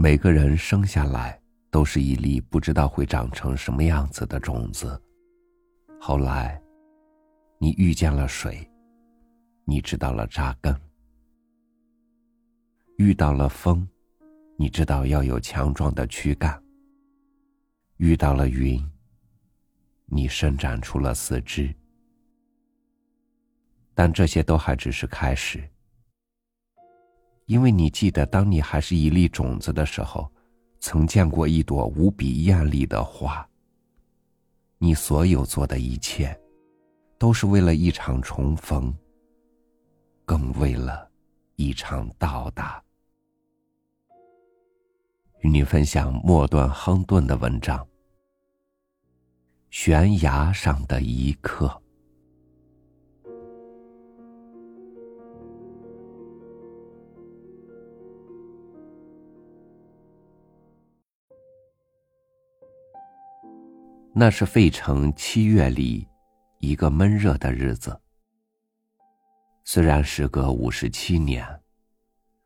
每个人生下来都是一粒不知道会长成什么样子的种子。后来，你遇见了水，你知道了扎根；遇到了风，你知道要有强壮的躯干；遇到了云，你伸展出了四肢。但这些都还只是开始。因为你记得，当你还是一粒种子的时候，曾见过一朵无比艳丽的花。你所有做的一切，都是为了一场重逢，更为了一场到达。与你分享末段亨顿的文章《悬崖上的一刻》。那是费城七月里一个闷热的日子。虽然时隔五十七年，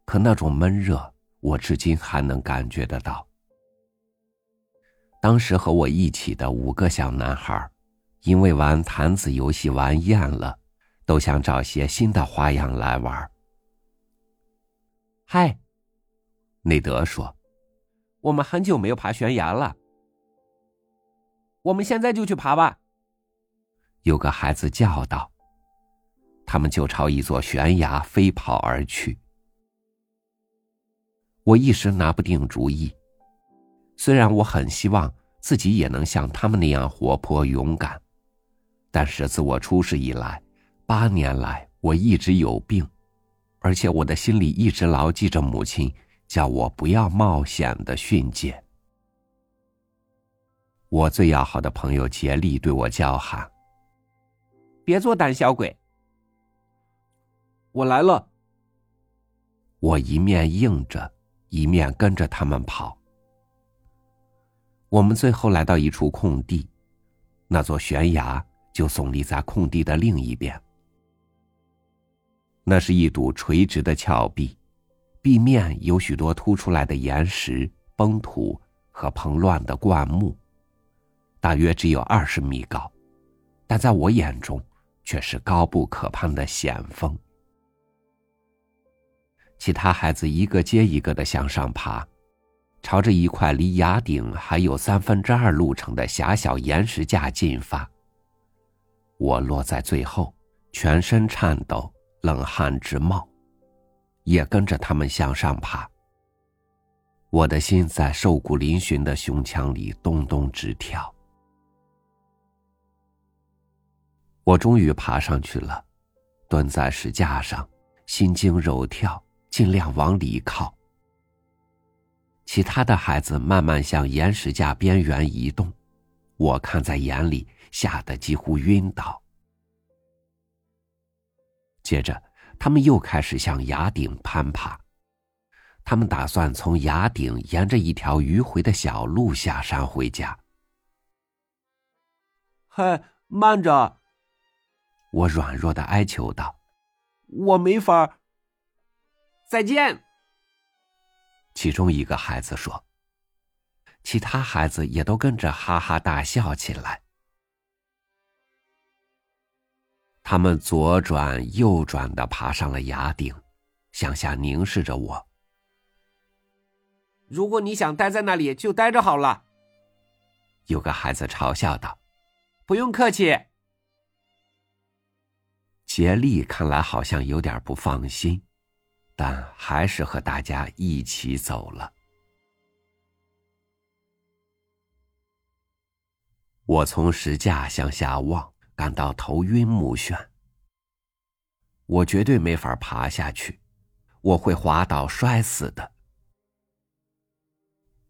可那种闷热我至今还能感觉得到。当时和我一起的五个小男孩，因为玩弹子游戏玩厌了，都想找些新的花样来玩。嗨，内德说：“我们很久没有爬悬崖了。”我们现在就去爬吧。有个孩子叫道。他们就朝一座悬崖飞跑而去。我一时拿不定主意，虽然我很希望自己也能像他们那样活泼勇敢，但是自我出世以来，八年来我一直有病，而且我的心里一直牢记着母亲叫我不要冒险的训诫。我最要好的朋友杰利对我叫喊：“别做胆小鬼！”我来了。我一面应着，一面跟着他们跑。我们最后来到一处空地，那座悬崖就耸立在空地的另一边。那是一堵垂直的峭壁，壁面有许多凸出来的岩石、崩土和蓬乱的灌木。大约只有二十米高，但在我眼中却是高不可攀的险峰。其他孩子一个接一个的向上爬，朝着一块离崖顶还有三分之二路程的狭小岩石架进发。我落在最后，全身颤抖，冷汗直冒，也跟着他们向上爬。我的心在瘦骨嶙峋的胸腔里咚咚直跳。我终于爬上去了，蹲在石架上，心惊肉跳，尽量往里靠。其他的孩子慢慢向岩石架边缘移动，我看在眼里，吓得几乎晕倒。接着，他们又开始向崖顶攀爬，他们打算从崖顶沿着一条迂回的小路下山回家。嗨，慢着！我软弱的哀求道：“我没法。”再见。其中一个孩子说，其他孩子也都跟着哈哈大笑起来。他们左转右转的爬上了崖顶，向下凝视着我。如果你想待在那里，就待着好了。有个孩子嘲笑道：“不用客气。”杰利看来好像有点不放心，但还是和大家一起走了。我从石架向下望，感到头晕目眩。我绝对没法爬下去，我会滑倒摔死的。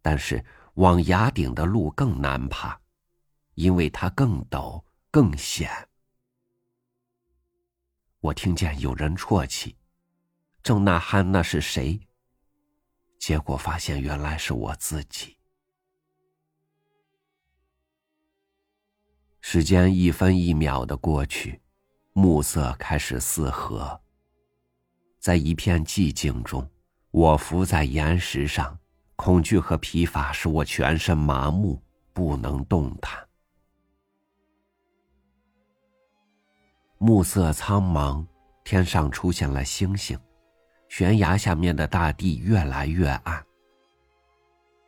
但是往崖顶的路更难爬，因为它更陡更险。我听见有人啜泣，正呐喊那是谁？结果发现原来是我自己。时间一分一秒的过去，暮色开始四合。在一片寂静中，我伏在岩石上，恐惧和疲乏使我全身麻木，不能动弹。暮色苍茫，天上出现了星星，悬崖下面的大地越来越暗。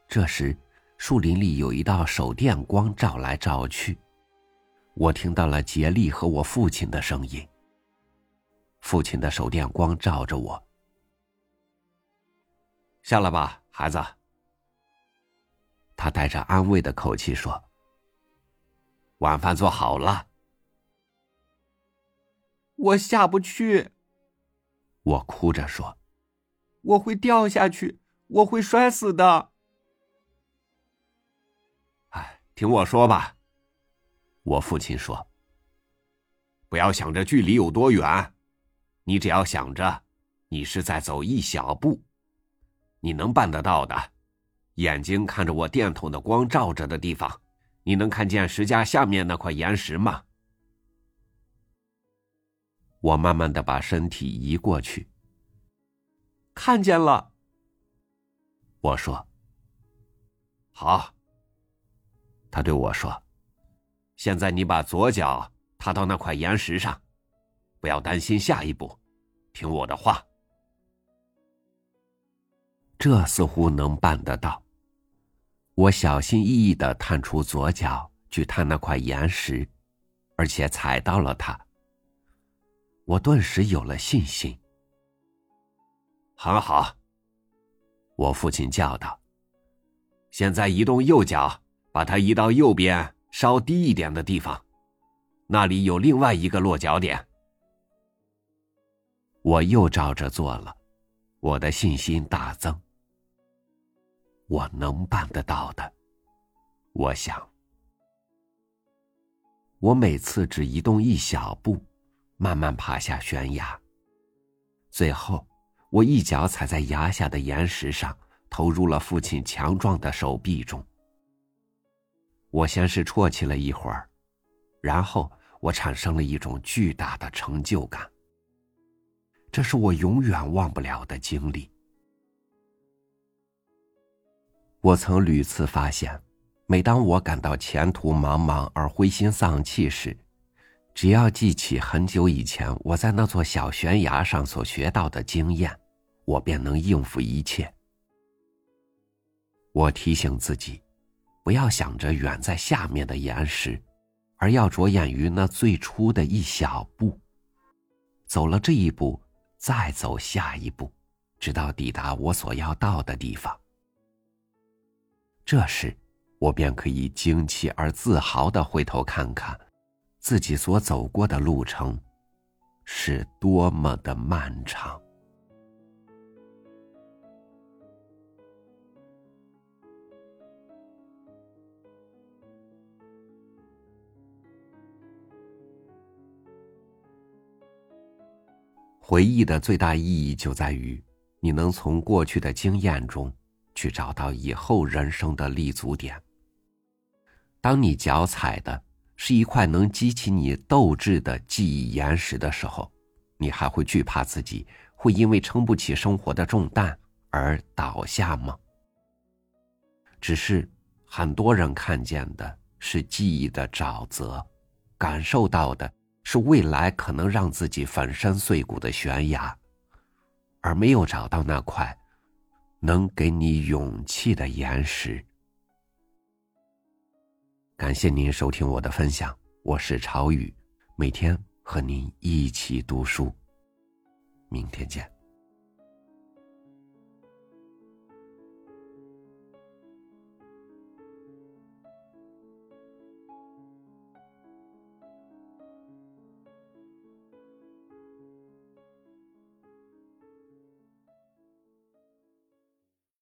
这时，树林里有一道手电光照来照去，我听到了杰利和我父亲的声音。父亲的手电光照着我。下来吧，孩子。他带着安慰的口气说：“晚饭做好了。”我下不去。我哭着说：“我会掉下去，我会摔死的。”哎，听我说吧，我父亲说：“不要想着距离有多远，你只要想着，你是在走一小步。”你能办得到的，眼睛看着我电筒的光照着的地方，你能看见石架下面那块岩石吗？我慢慢的把身体移过去，看见了。我说：“好。”他对我说：“现在你把左脚踏到那块岩石上，不要担心下一步，听我的话。”这似乎能办得到。我小心翼翼的探出左脚去探那块岩石，而且踩到了它。我顿时有了信心。很好，我父亲叫道：“现在移动右脚，把它移到右边稍低一点的地方，那里有另外一个落脚点。”我又照着做了，我的信心大增。我能办得到的，我想。我每次只移动一小步，慢慢爬下悬崖。最后，我一脚踩在崖下的岩石上，投入了父亲强壮的手臂中。我先是啜泣了一会儿，然后我产生了一种巨大的成就感。这是我永远忘不了的经历。我曾屡次发现，每当我感到前途茫茫而灰心丧气时，只要记起很久以前我在那座小悬崖上所学到的经验，我便能应付一切。我提醒自己，不要想着远在下面的岩石，而要着眼于那最初的一小步。走了这一步，再走下一步，直到抵达我所要到的地方。这时，我便可以惊奇而自豪的回头看看，自己所走过的路程，是多么的漫长。回忆的最大意义就在于，你能从过去的经验中。去找到以后人生的立足点。当你脚踩的是一块能激起你斗志的记忆岩石的时候，你还会惧怕自己会因为撑不起生活的重担而倒下吗？只是很多人看见的是记忆的沼泽，感受到的是未来可能让自己粉身碎骨的悬崖，而没有找到那块。能给你勇气的岩石。感谢您收听我的分享，我是朝雨，每天和您一起读书。明天见。